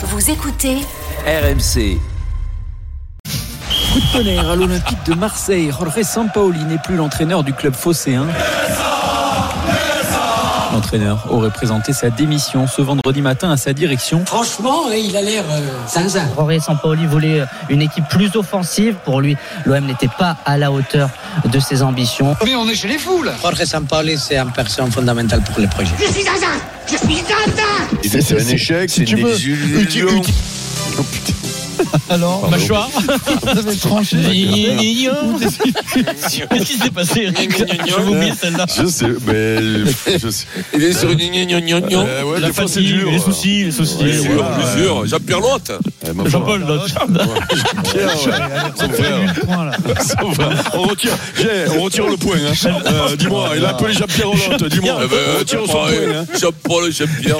Vous écoutez RMC. Coup de tonnerre à l'Olympique de Marseille. Jorge Sampaoli n'est plus l'entraîneur du club phocéen. L'entraîneur aurait présenté sa démission ce vendredi matin à sa direction. Franchement, il a l'air euh, zinzin. Jorge Sampaoli voulait une équipe plus offensive. Pour lui, l'OM n'était pas à la hauteur de ses ambitions. Mais on est chez les fous là. Jorge Sampaoli, c'est une personne fondamentale pour le projet. Je suis zinzin Je suis zinzin C'est un échec, c'est une désillusion. Alors, mâchoire Vous avez tranché. Qu'est-ce qui s'est passé, Eric J'avais oublié celle-là. Je sais, mais je sais. Il est sur une gna gna gna gna. Euh, ouais, La fatigue, dur. les soucis, les soucis. Ouais, Bien sûr, voilà. bien sûr. Jean-Pierre Lotte. Eh. Jean-Paul, ouais. Frère. On retire, on retire le point. Hein. Euh, dis-moi, il a appelé Jean-Pierre Hollande. Dis-moi, Eh ben, on retire son pareil. point. Hein. Jean-Paul, Jean-Pierre,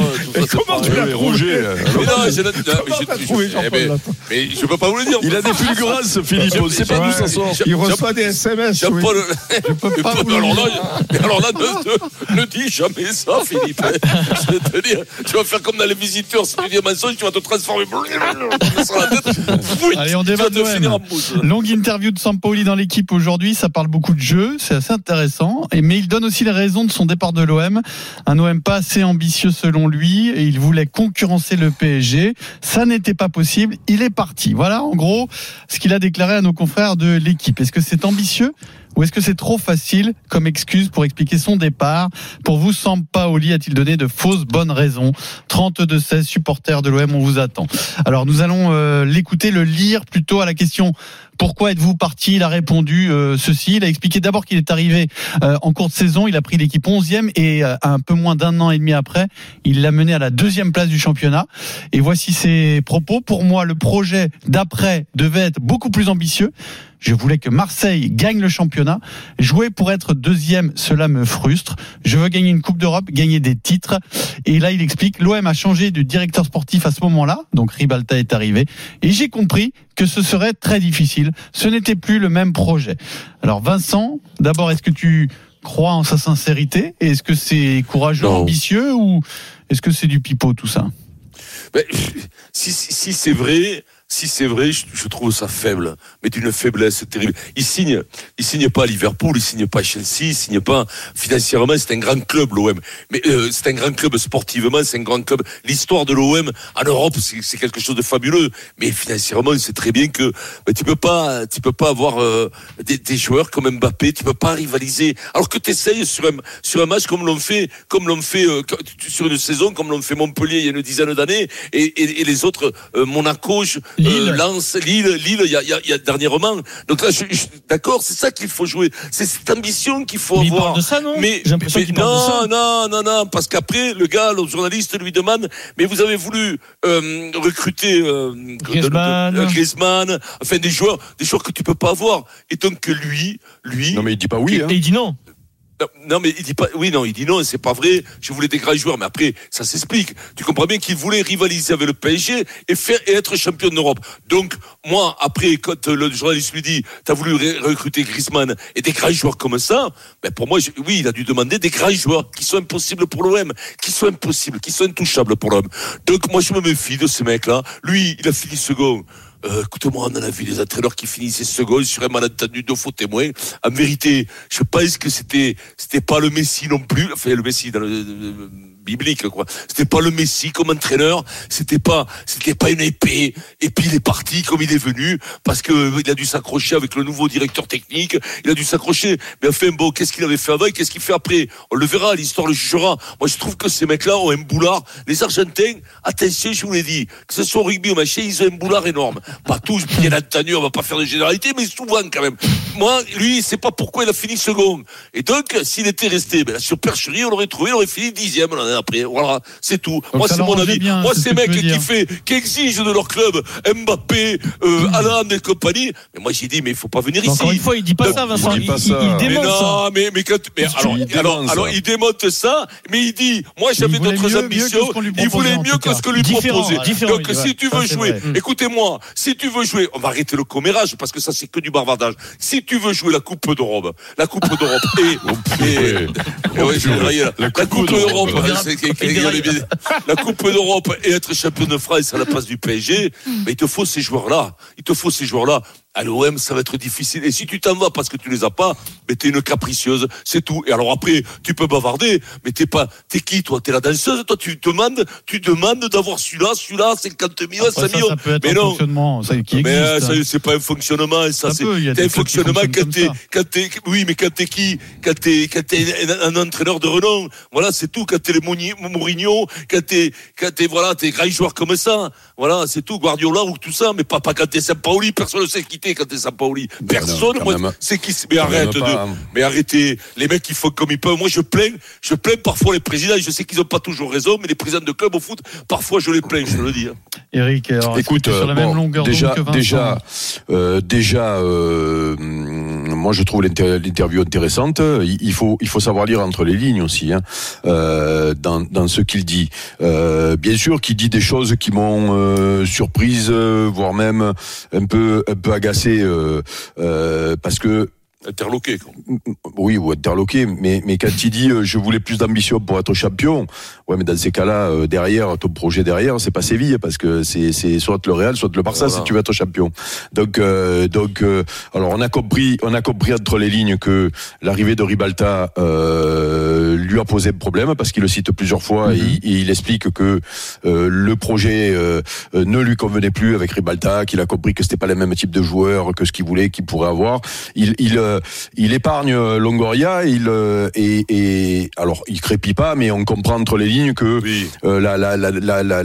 Comment tu l'as Roger euh, Mais non, j'ai mais trouvé, je- peux pas vous le dire. Il a des fulgurances, Philippe. On ne sait pas d'où ça sort. Il reçoit des SMS. Mais pas pas- vous le alors dire. là, mais alors là, ne, ne, ne dis jamais ça, Philippe. Je vais te dire, tu vas faire comme dans les visiteurs, si tu dis un mensonge, tu vas te transformer sur la tête. Fouit, Allez, on débat de finir en l'OM. mousse. Longue interview de Sampaoli dans l'équipe aujourd'hui, ça parle beaucoup de jeu, c'est assez intéressant. Et, mais il donne aussi les raisons de son départ de l'OM. Un OM pas assez ambitieux selon lui, et il voulait concurrencer le PSG. Ça n'était pas possible, il est parti. Voilà en gros ce qu'il a déclaré à nos confrères de l'équipe. Est-ce que c'est ambitieux? Ou est-ce que c'est trop facile comme excuse pour expliquer son départ? Pour vous, Sampaoli a-t-il donné de fausses bonnes raisons? 32-16 supporters de l'OM, on vous attend. Alors nous allons euh, l'écouter, le lire plutôt à la question pourquoi êtes-vous parti? Il a répondu euh, ceci. Il a expliqué d'abord qu'il est arrivé euh, en cours de saison. Il a pris l'équipe 11e et un peu moins d'un an et demi après, il l'a mené à la deuxième place du championnat. Et voici ses propos. Pour moi, le projet d'après devait être beaucoup plus ambitieux. Je voulais que Marseille gagne le championnat. Jouer pour être deuxième, cela me frustre. Je veux gagner une Coupe d'Europe, gagner des titres. Et là, il explique, l'OM a changé de directeur sportif à ce moment-là. Donc Ribalta est arrivé. Et j'ai compris que ce serait très difficile. Ce n'était plus le même projet. Alors Vincent, d'abord, est-ce que tu crois en sa sincérité? Et Est-ce que c'est courageux, Non. ambitieux ou est-ce que c'est du pipeau tout ça? Ben, si si, si c'est vrai, si c'est vrai, je, je trouve ça faible, mais d'une faiblesse terrible. Il signe, il signe pas à Liverpool, il signe pas à Chelsea, il signe pas financièrement. C'est un grand club l'OM, mais euh, c'est un grand club sportivement, c'est un grand club. L'histoire de l'OM en Europe, c'est quelque chose de fabuleux, mais financièrement, c'est très bien que tu peux pas, tu peux pas avoir euh, des, des joueurs comme Mbappé, tu peux pas rivaliser. Alors que tu essayes sur un sur un match comme l'ont fait, comme l'ont fait euh, sur une saison, comme l'ont fait Montpellier il y a une dizaine d'années, et, et, et les autres euh, Monaco, je- Lille. euh, Lens, Lille, Lille, il y a, il y a, il y a dernièrement. Donc là, je, je- d'accord, c'est ça qu'il faut jouer. C'est cette ambition qu'il faut Mais il avoir. parle de ça, non Mais, J'ai l'impression mais qu'il parle de ça. non, non, non, non, parce qu'après, le gars, le journaliste lui demande, mais vous avez voulu euh, recruter euh, Griezmann. de- de- euh, Griezmann, enfin des joueurs, des joueurs que tu peux pas avoir. Et donc que lui, lui, Non, mais il dit pas oui. Hein. Et il dit non. Non, mais il dit pas, oui, non, il dit non, c'est pas vrai. Je voulais des grands joueurs, mais après, ça s'explique. Tu comprends bien qu'il voulait rivaliser avec le PSG et faire et être champion d'Europe. Donc, moi, après, quand le journaliste lui dit, t'as voulu recruter Griezmann et des grands joueurs comme ça, ben pour moi, oui, il a dû demander des grands joueurs qui sont impossibles pour l'OM, qui sont impossibles, qui sont intouchables pour l'OM. Donc, moi, je me méfie de ce mec-là. Lui, il a fini second. Euh, écoute-moi, on a vu des entraîneurs qui finissaient second sur un malentendu de faux témoins. En vérité, je pense que c'était c'était pas le Messi non plus. Enfin, le Messi dans le, le- le- biblique quoi. C'était pas le Messi comme entraîneur. C'était pas c'était pas une épée. Et puis il est parti comme il est venu parce que euh, il a dû s'accrocher avec le nouveau directeur technique. Il a dû s'accrocher. Mais enfin bon, qu'est-ce qu'il avait fait avant et Qu'est-ce qu'il fait après? On le verra. L'histoire le jugera. Moi, je trouve que ces mecs-là ont un boulard. Les Argentins, attention, je vous l'ai dit, que ce soit au rugby ou machin, ils ont un boulard énorme. Pas tous, bien entendu, on va pas faire de généralité, mais souvent quand même. Moi, lui, il sait pas pourquoi il a fini second. Et donc, s'il était resté ben, la supercherie, on l'aurait trouvé, il aurait fini dixième l'année après. Voilà, c'est tout. Moi, ça c'est mon avis. bien, Moi, c'est ce ces mecs qui fait, qui exigent de leur club Mbappé, euh, Haaland et compagnie. Mais moi, j'ai dit, mais il faut pas venir Mais ici. Encore une fois, il dit pas Donc, ça, Vincent. il Il, ça. il Mais ça. non, mais, mais, quand, mais alors, il alors, démente alors, ça. il démonte ça, mais il dit, moi j'avais d'autres ambitions, qu'on il voulait mieux que ce que lui proposait. Donc si tu ça, veux c'est jouer, vrai. Mm. écoutez-moi, Si tu veux jouer, on va arrêter le commérage parce que ça c'est que du bavardage. Si tu veux jouer la Coupe d'Europe, la Coupe d'Europe et, et, et ouais, j'ai raillé, là. la, Coupe d'Europe, la Coupe d'Europe et être champion de France à la place du PSG, mais il te faut ces joueurs-là. Il te faut ces joueurs-là. À l'OM, ça va être difficile. Et si tu t'en vas parce que tu les as pas, mais t'es une capricieuse, c'est tout. Et alors après, tu peux bavarder, mais t'es pas, t'es qui, toi? T'es la danseuse, toi, tu demandes, tu demandes d'avoir celui-là, celui-là, 50 millions, Après, 100 ça, millions. ça peut être mais un non. fonctionnement ça, qui Mais euh, existe. ça, c'est pas un fonctionnement, ça, Ça c'est t'as un fonctionnement quand t'es, quand t'es, oui, mais quand t'es qui, quand t'es, quand t'es un, entraîneur de renom, voilà, c'est tout. Quand t'es le Mouni- Mourinho, quand t'es, quand t'es, voilà, t'es grand joueur comme ça, voilà, c'est tout. Guardiola ou tout ça, mais pas, pas quand t'es Sampaoli, personne ne sait qui t'es quand t'es Sampaoli. Personne, quand moi, même. c'est qui, mais arrête de, pas. mais arrêtez. Les mecs, ils font comme ils peuvent. Moi, je plains, je plains parfois les présidents. Je sais qu'ils ont pas toujours raison, mais les présidents de club au foot, parfois, je les plains, je te le dis. hein. Eric alors, que Écoute, sur la euh, même longueur déjà, que déjà, euh, déjà, euh, moi je trouve l'inter- l'interview intéressante. Il faut, il faut savoir lire entre les lignes aussi, hein, euh, dans, dans ce qu'il dit. Euh, bien sûr, qu'il dit des choses qui m'ont euh, surprise, euh, voire même un peu, un peu agacé, euh, euh, parce que Interloqué, quoi. oui, ou interloqué, mais, mais quand il dit euh, je voulais plus d'ambition pour être champion, ouais, mais dans ces cas-là, euh, derrière, ton projet derrière, c'est pas Séville, parce que c'est, c'est soit le Real, soit le Barça Voilà. si tu veux être champion. Donc, euh, donc, euh, alors on a compris, on a compris entre les lignes que l'arrivée de Ribalta euh, lui a posé problème, parce qu'il le cite plusieurs fois et, il- et il explique que euh, le projet ne lui convenait plus avec Ribalta, qu'il a compris que c'était pas le même type de joueur que ce qu'il voulait, qu'il pourrait avoir. Il, il, euh, il épargne euh, Longoria, il euh, et, et alors il crépit pas, mais on comprend entre les lignes que Oui. euh, la, la, la, la,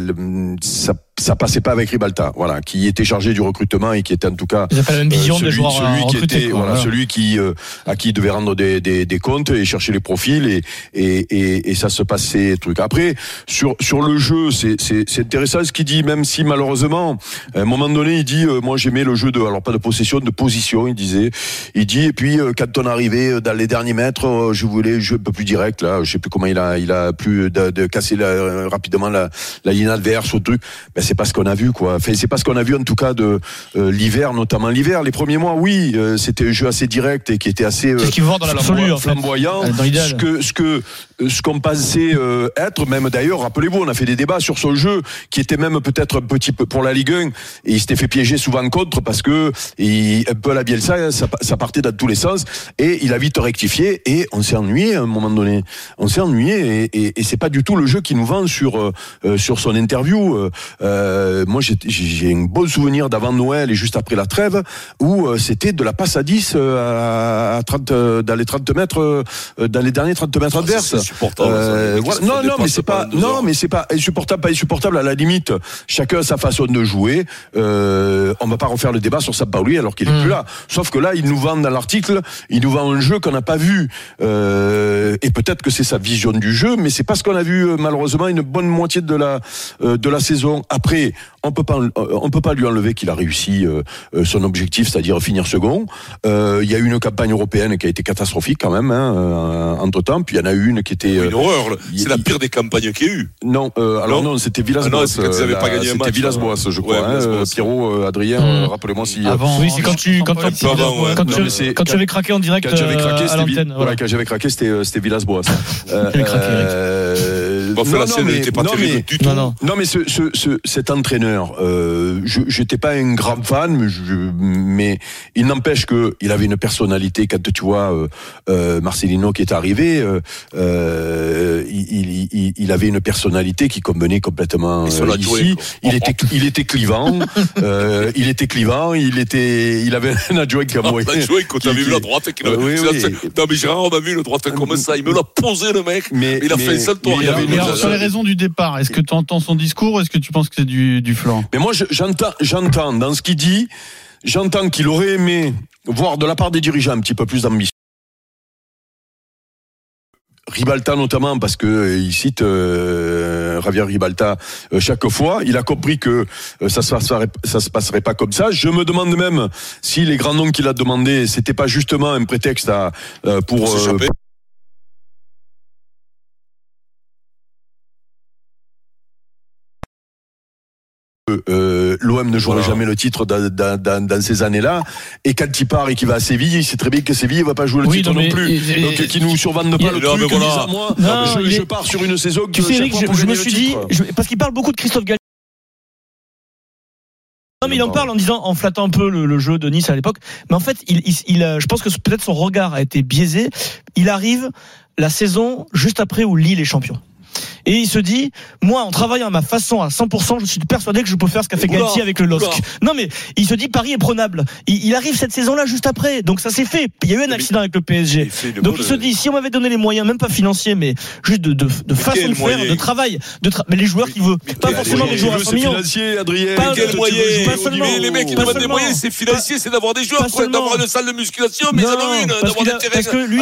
ça, ça passait pas avec Ribalta, voilà, qui était chargé du recrutement et qui était en tout cas Ils n'ont pas la même vision euh, des celui, joueurs à celui qui recruter, était quoi, voilà, voilà. celui qui euh, à qui il devait rendre des, des, des comptes et chercher les profils et et, et, et ça se passait truc. Après sur sur le jeu c'est c'est c'est intéressant ce qu'il dit même si malheureusement à un moment donné il dit euh, moi j'aimais le jeu de alors pas de possession de position il disait. Il dit et puis euh, quand on arrivait dans les derniers mètres euh, je voulais jouer un peu plus direct là je sais plus comment il a il a plus de, de casser la- rapidement la, la ligne adverse ou truc c'est pas ce qu'on a vu quoi enfin c'est pas ce qu'on a vu en tout cas de euh, l'hiver notamment l'hiver les premiers mois oui euh, c'était un jeu assez direct et qui était assez euh, ce dans flamboyant- en fait. flamboyant dans l'idéal. ce que ce que ce qu'on pensait euh, être même d'ailleurs rappelez-vous on a fait des débats sur son jeu qui était même peut-être un petit peu pour la Ligue 1 et il s'était fait piéger souvent contre parce que il, un peu à la Bielsa ça, ça partait dans tous les sens et il a vite rectifié et on s'est ennuyé à un moment donné on s'est ennuyé et, et, et c'est pas du tout le jeu qui nous vend sur euh, euh, sur son interview Euh, euh, moi j'ai j'ai un bon souvenir d'avant Noël et juste après la trêve où euh, c'était de la passe à 10 euh, à, à 30 euh, dans les 30 mètres euh, dans les derniers 30 mètres adverses C'est insupportable. euh, voilà. Non, non, mais c'est pas, non, mais c'est pas insupportable, pas insupportable. À la limite, chacun a sa façon de jouer. Euh, on va pas refaire le débat sur Sampaoli alors qu'il est plus là. Sauf que là, il nous vend dans l'article, il nous vend un jeu qu'on n'a pas vu. Euh, et peut-être que c'est sa vision du jeu, mais c'est pas ce qu'on a vu malheureusement une bonne moitié de la euh, de la saison. Après, on peut pas, on peut pas lui enlever qu'il a réussi euh, euh, son objectif, c'est-à-dire finir second. Euh, Il y a eu une campagne européenne qui a été catastrophique quand même hein, entre temps. Puis il y en a eu une qui était euh, Une horreur. C'est la pire des campagnes qu'il y a eu. non, euh, alors Non non, c'était Villas-Boas. Ah euh, C'était Villas-Boas, je crois. Ouais, hein, Pierrot, euh, Adrien, rappelez-moi si. Avant, Oui, c'est quand tu quand, tu- ouais. quand Non, tu quand tu avais craqué en direct Quand j'avais craqué, c'était Villas-Boas. Enfin, la scène n'était pas non, terrible mais- du tout. Non, non. non mais ce, ce, ce- cet entraîneur, euh, je j'étais pas un grand fan, mais, je- mais il n'empêche que il avait une personnalité. Quand tu vois euh, euh, Marcelino qui est arrivé, euh, euh, il, il, il- il avait une personnalité qui convenait complètement euh, adjoint, ici. quoi. Il était il était clivant, euh, il était clivant, il était il avait un adjoint qui a Ah, moyen- on a joué quand t'as vu la droite. qui- Euh, oui, oui. Non, mais Gérard, on a vu le droite comme ça. Il me l'a posé, le mec. Mais- il a mais- fait un salto mais il avait une alors, sur les raisons du départ, est-ce que tu entends son discours ou est-ce que tu penses que c'est du, du flanc? Mais moi, je- j'entends, j'entends dans ce qu'il dit, j'entends qu'il aurait aimé voir de la part des dirigeants un petit peu plus d'ambition. Ribalta notamment parce que euh, il cite euh, Javier Ribalta euh, chaque fois. Il a compris que euh, ça se passerait, ça se passerait pas comme ça. Je me demande même si les grands noms qu'il a demandé, c'était pas justement un prétexte à, euh, pour, Pour euh, euh, l'OM ne jouerait jamais le titre dans, dans, dans, dans ces années-là. Et quand il part et qu'il va à Séville, il sait très bien que Séville ne va pas jouer le Oui, titre non, non, plus. et- et- Donc qu'ils nous survendent pas le truc. mais voilà. disant, moi, Non, je, il je pars sur une saison Tu que sais, Eric, je, me suis dit, je- parce qu'il parle beaucoup de Christophe Galtier. Non, mais il en parle en disant, en flattant un peu le, le jeu de Nice à l'époque. Mais en fait, il, il, il a- je pense que peut-être son regard a été biaisé. Il arrive la saison juste après où Lille est champion. Et il se dit, moi, en travaillant à ma façon à 100%, je suis persuadé que je peux faire ce qu'a fait Galtier avec le LOSC. Non, mais il se dit, Paris est prenable. Il, il arrive cette saison-là juste après. Donc ça s'est fait. Il y a eu un accident avec le PSG. Donc il se dit, si on m'avait donné les moyens, même pas financiers, mais juste de, de, de façon de faire, de travail, de tra- mais les joueurs qu'il veut, pas forcément des joueurs à Tu 100 veux, c'est millions. Adrien. Pas- Quel moyen pas seulement. les mecs, Pas demandent des moyens, c'est financier, c'est d'avoir des joueurs, d'avoir une salle de musculation, mais ils en ont une, d'avoir des a- terrains parce que lui,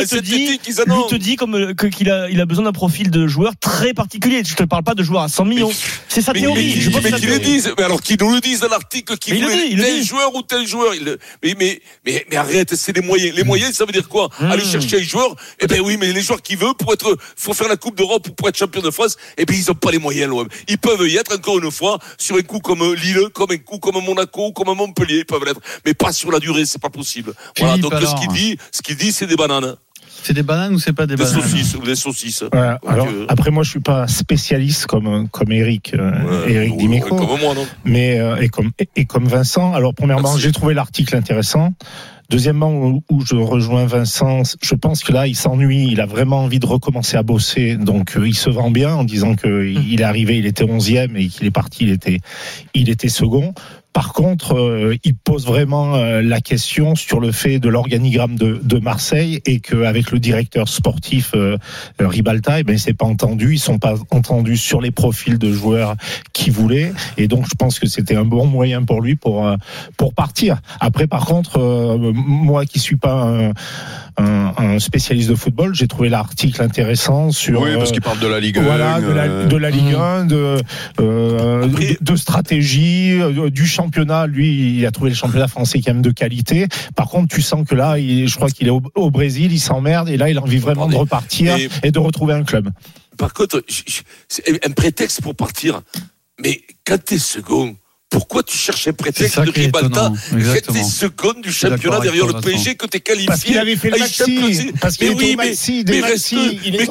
te dit, comme euh, qu'il a, il a besoin d'un profil de joueur très particulier. Je te parle pas de joueurs à 100 millions. C'est sa Mais, théorie. mais, Je mais que qu'ils le disent. Mais alors qu'ils nous le disent dans l'article, Mais le voulaient dit, tel dit. joueur ou tel joueur. Il Mais, mais, mais, mais arrête, c'est les moyens. Les moyens, ça veut dire quoi? Mmh. Aller chercher un joueur? Eh ben oui, mais les joueurs qui veulent pour être, faut faire la Coupe d'Europe ou pour être champion de France. Eh ben ils ont pas les moyens, l'OM. Ils peuvent y être encore une fois sur un coup comme Lille, comme un coup comme Monaco, comme Montpellier. Ils peuvent l'être, mais pas sur la durée. C'est pas possible. Voilà. Philippe, Donc alors. ce qu'il dit, ce qu'il dit, c'est des bananes, C'est des bananes ou c'est pas des des bananes saucisses ou des saucisses. Alors, euh, après, moi, je suis pas spécialiste comme, comme Eric, euh, ouais, Eric Dimeco, Comme moi, non mais, euh, et, comme, et, et comme Vincent. Alors, premièrement, j'ai trouvé l'article intéressant. Deuxièmement, où, où je rejoins Vincent, je pense que là, il s'ennuie, il a vraiment envie de recommencer à bosser, donc euh, il se vend bien en disant que il est arrivé, il était onzième et qu'il est parti, il était, il était second. Par contre, euh, il pose vraiment euh, la question sur le fait de l'organigramme de, Marseille et qu'avec le directeur sportif euh, Ribalta, eh ben, il s'est pas entendu. Ils sont pas entendus sur les profils de joueurs qu'il voulait. Et donc, je pense que c'était un bon moyen pour lui pour, pour partir. Après, par contre, moi qui suis pas un, un, un spécialiste de football, j'ai trouvé l'article intéressant sur. Oui, parce euh, qu'il parle de la Ligue 1. voilà, de la, euh, de la Ligue 1, de, euh, Après- de, de stratégie, du championnat. Lui, il a trouvé le championnat français quand même de qualité. Par contre, tu sens que là, il, je crois qu'il est au, au Brésil, il s'emmerde et là, il a envie vraiment de repartir et de retrouver un club. Par contre, c'est un prétexte pour partir. Mais quand t'es second, pourquoi tu C'est prétexte de Ribalta étonnant. quand Exactement. t'es second du championnat derrière le PSG, que t'es qualifié Parce qu'il avait fait le Maxi, parce Mais oui, mais- Maxi, mais Maxi,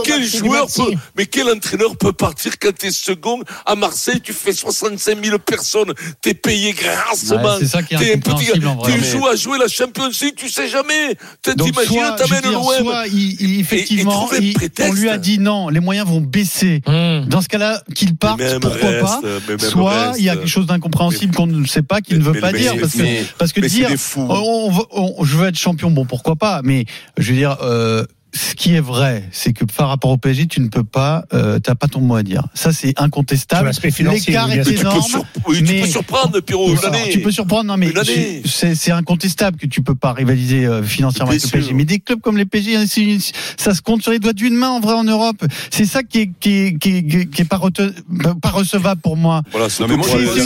quel joueur peut, mais quel entraîneur peut partir quand t'es second à Marseille, tu fais 65 000 personnes, t'es payé grassement. Ouais, c'est ça qui est T'es un petit tu joues à jouer la Champions League, tu sais jamais. T'imagines, t'amènes l'OM. soit il, il- effectivement, il- prétexte. on lui a dit non, les moyens vont baisser. Hum. Dans ce cas-là, qu'il parte, pourquoi pas? Soit il y a quelque chose d'incompréhensible qu'on ne sait pas, qu'il ne veut mais- pas mais- dire. Parce que, parce dire, on- on on- je veux être champion, bon, pourquoi pas, mais je veux dire, euh, ce qui est vrai, c'est que par rapport au PSG, tu ne peux pas, euh, t'as pas ton mot à dire. Ça, c'est incontestable. l'aspect financier, L'écart est sûr. Tu peux, énorme. oui, tu peux surprendre, Pierrot, tu peux surprendre, non mais c'est c'est incontestable que tu peux pas rivaliser euh, financièrement avec le. PSG. Mais des clubs comme les PSG, hein, ça se compte sur les doigts d'une main en vrai en Europe. C'est ça qui est qui est, qui est, qui est- qui est pas, rete- pas recevable pour moi. Voilà, C'est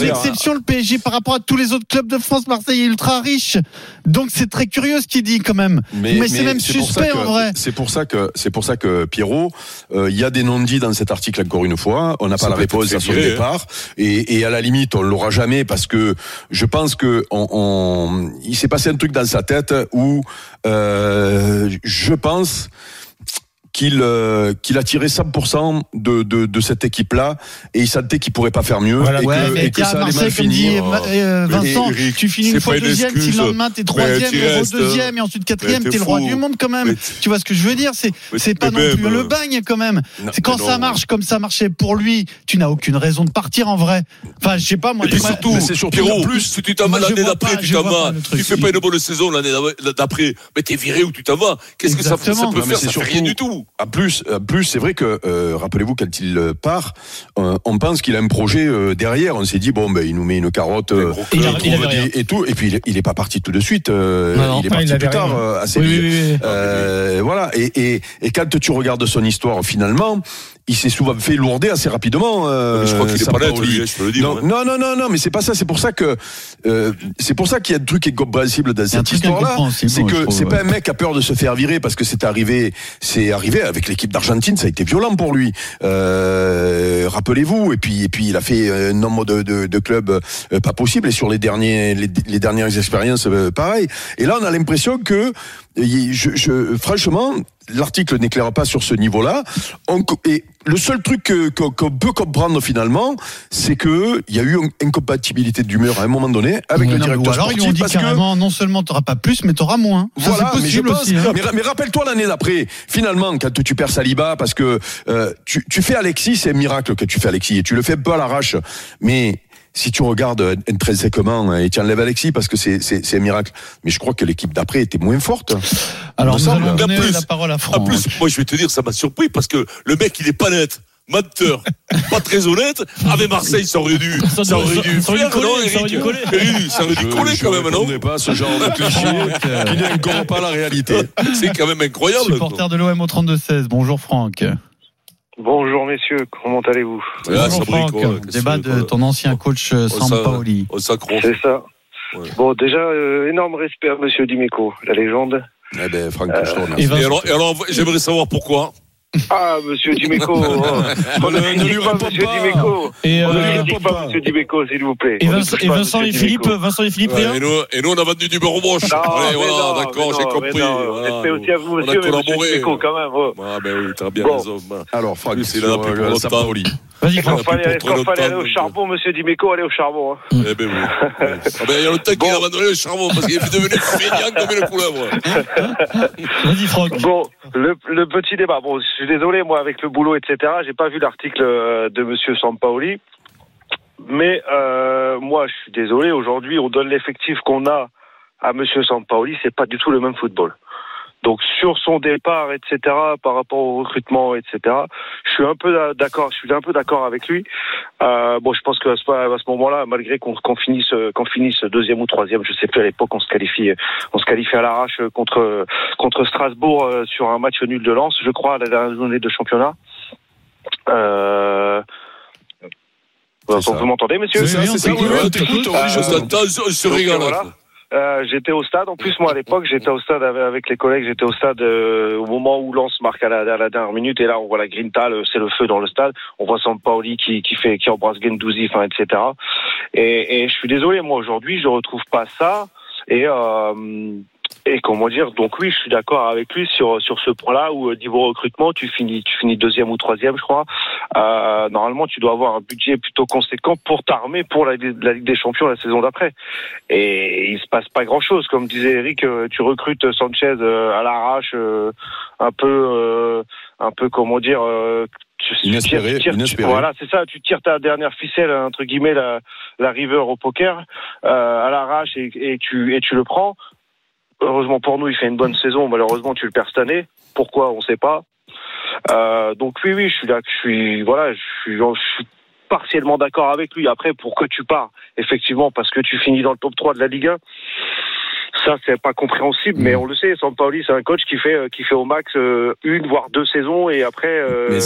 une exception le PSG par rapport à tous les autres clubs de France. Marseille est ultra riche, donc c'est très curieux ce qu'il dit quand même. Mais c'est même suspect, en vrai. C'est pour ça que c'est pour ça que Pierrot, euh, il y a des non-dits dans cet article encore une fois. On n'a pas la réponse à son virer, hein. départ et, et à la limite on l'aura jamais parce que je pense que on, on- il s'est passé un truc dans sa tête où euh, je pense qu'il euh, qu'il a tiré 100% de, de, de cette équipe-là et il sentait qu'il pourrait pas faire mieux Voilà. et Ouais, que, mais et que ça allait mal comme dit finir. euh, Vincent, Eric, tu finis une fois deuxième, si le lendemain t'es troisième, et deuxième et ensuite quatrième, t'es le roi du monde quand même. Mais- Tu vois ce que je veux dire? C'est c'est pas mais non même, plus le euh, bagne quand même. C'est quand ça marche comme ça marchait pour lui, tu n'as aucune raison de partir en vrai. Enfin, je sais pas moi. Et surtout, c'est surtout Pierrot, en plus, si tu t'en vas l'année d'après, tu t'en vas, tu fais pas une bonne saison l'année d'après, mais t'es viré ou tu t'en vas. Qu'est-ce que ça, peut faire c'est rien du tout. En plus, en plus, c'est vrai que euh, rappelez-vous quand il euh, part, euh, on pense qu'il a un projet euh, derrière. On s'est dit bon ben il nous met une carotte euh, gros Il il a- trouve il avait des- rien. et tout. Et puis il il est pas parti tout de suite. euh, Non, non. il est Ah, parti il plus tard euh, à Oui, oui, oui, oui. Euh, voilà. Et, et, et quand tu regardes son histoire finalement, il s'est souvent fait lourder assez rapidement. euh, Mais je crois qu'il est pas net, lui, hein, je peux le dire. Non, ouais. non, non, non, non, mais c'est pas ça. C'est pour ça que euh, c'est pour ça qu'il y a des trucs incompréhensibles dans Il y a un cette truc histoire-là. C'est que c'est pas ouais. un mec qui a peur de se faire virer parce que c'est arrivé, c'est arrivé avec l'équipe d'Argentine, ça a été violent pour lui. Euh, Rappelez-vous. Et puis et puis il a fait un nombre de, de, de clubs euh, pas possible et sur les derniers les, les dernières expériences euh, pareil. Et là on a l'impression que je, je, franchement l'article n'éclaire pas sur ce niveau-là. Et le seul truc qu'on peut comprendre finalement, c'est que il y a eu une incompatibilité d'humeur à un moment donné avec le Non, directeur alors ils sportif ont dit parce que non seulement tu n'auras pas plus, mais tu auras moins. Voilà, mais je pense. aussi. hein. Mais, mais rappelle-toi l'année d'après. Finalement, quand tu perds Saliba, parce que euh, tu, tu fais Alexis, c'est un miracle que tu fais Alexis et tu le fais peu à l'arrache. Mais si tu regardes intrinsèquement et tu enlèves Alexis parce que c'est un miracle. Mais je crois que l'équipe d'après était moins forte. Alors nous allons En donner plus- la parole à En Franck. plus, moi, je vais te dire, ça m'a surpris parce que le mec, il est pas net. Menteur, pas très honnête. Avec Marseille, ça aurait dû, Ça ça aurait dû ça aurait faire, coller, non, ça aurait dû Eric coller. Eric, Ça aurait dû coller quand même, non pas ce genre de cliché qui n'incorpore pas la réalité. C'est quand même incroyable. Supporter de l'OM au 32-16. Bonjour Franck. Bonjour messieurs, comment allez-vous? Bonjour Franck. Débat de ton ancien coach euh, Sampaoli. C'est ça. Bon, déjà, euh, énorme respect à monsieur Dimeco, la légende. Eh ben, Franck, et alors, j'aimerais savoir pourquoi. Ah, monsieur Dimeco oh. On Ne- ne lui critique pas monsieur. Dimeco Et, On ne euh, critique réponds pas monsieur Dimeco, s'il vous plaît. et Vincent, et Vincent et monsieur Philippe. Vincent et Philippe, et, nous, et nous, on a vendu du beurre. Non, Allez, mais voilà, d'accord, mais j'ai compris. mais Respect aussi à vous, on a monsieur, monsieur collaboré. Dimeco, quand même. Ah, ben oui, t'as bien Bon. raison. Alors, Franck, c'est là, plus euh, Sampaoli. Vas-y, Franck. plus fallait, aller longtemps, au charbon, monsieur Dimeco, allez au charbon. hein. Eh ben oui. Ah ben, il y a longtemps qu'il a abandonné le charbon parce qu'il est devenu feignant comme une couleuvre. Vas-y, Franck. Bon, le, le petit débat. Bon, je suis désolé, moi, avec le boulot, etc., j'ai pas vu l'article euh, de Monsieur Sampaoli. Mais euh, moi, je suis désolé. Aujourd'hui, on donne l'effectif qu'on a à Monsieur Sampaoli. C'est pas du tout le même football. Donc sur son départ, etc., par rapport au recrutement, etc., je suis un peu d'accord. Je suis un peu d'accord avec lui. Euh, bon, je pense qu'à ce, à ce moment-là, malgré qu'on finisse, qu'on finisse deuxième ou troisième, je sais plus à l'époque, on se qualifie, on se qualifie à l'arrache contre contre Strasbourg euh, sur un match nul de Lens, je crois, à la dernière journée de championnat. Euh... Vous m'entendez, monsieur? C'est ça, oui, c'est ça. t'écoute, oui, on t'écoute, on se régale. Euh, j'étais au stade. En plus, moi, à l'époque, j'étais au stade avec, les collègues. J'étais au stade euh, au moment où Lens marque à la, dernière minute. Et là, on voit la Grinta, le- c'est le feu dans le stade. On voit Sampaoli qui, qui fait, qui embrasse Gendouzi, etc. Et, je suis désolé, moi, aujourd'hui, je retrouve pas ça. Et, euh, et comment dire, donc oui, je suis d'accord avec lui sur sur ce point-là où euh, niveau recrutement, tu finis tu finis deuxième ou troisième, je crois. Euh, normalement, tu dois avoir un budget plutôt conséquent pour t'armer pour la, la Ligue des Champions la saison d'après. Et il se passe pas grand-chose, comme disait Eric. euh, Tu recrutes Sanchez euh, à l'arrache, un peu un peu comment dire. tu- tu Inespéré, tires- tu tires- tu- inespéré. voilà, c'est ça. Tu tires ta dernière ficelle entre guillemets la, la river au poker euh, à l'arrache et, et tu et tu le prends. Heureusement pour nous, il fait une bonne saison. Malheureusement, tu le perds cette année. Pourquoi On sait pas. Euh, donc oui, oui, je suis là, je suis voilà, je suis, je suis partiellement d'accord avec lui. Après, pour que tu pars, effectivement, parce que tu finis dans le top 3 de la Ligue 1, ça c'est pas compréhensible. Mais on le sait, Sampaoli, c'est un coach qui fait euh, qui fait au max euh, une voire deux saisons et après euh, Mais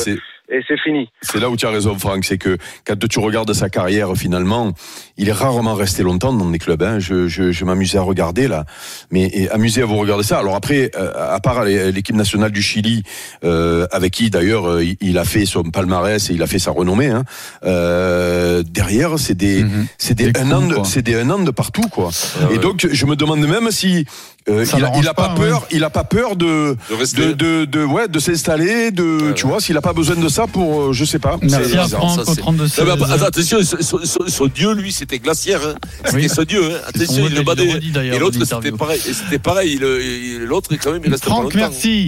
et c'est fini. C'est là où tu as raison, Franck. C'est que quand tu regardes sa carrière, finalement, il est rarement resté longtemps dans des clubs. Hein. Je, je, je m'amusais à regarder là, mais et amusé à vous regarder ça. Alors après, euh, à part l'équipe nationale du Chili, euh, avec qui d'ailleurs euh, il- il a fait son palmarès et il a fait sa renommée. Hein, euh, derrière, c'est des, Mhm. c'est des, Des un coups, an, de, c'est des un an de partout, quoi. Ah et ouais. donc, je me demande même si euh, il, a, il a pas, pas, peur, il a pas peur de De de, de, de, ouais, de s'installer, de, Ouais, tu ouais. vois, s'il a pas besoin de ça pour, euh, je sais pas. Merci à. Franck c'est- 32 Non, mais attends, attention, son, son- son dieu, lui, c'était glaciaire. Hein. C'était Oui. son dieu. Hein. Son Attention, il le badait. Et l'autre, c'était pareil. C'était pareil. Il- il- L'autre, quand même, il pas Franck, longtemps. merci.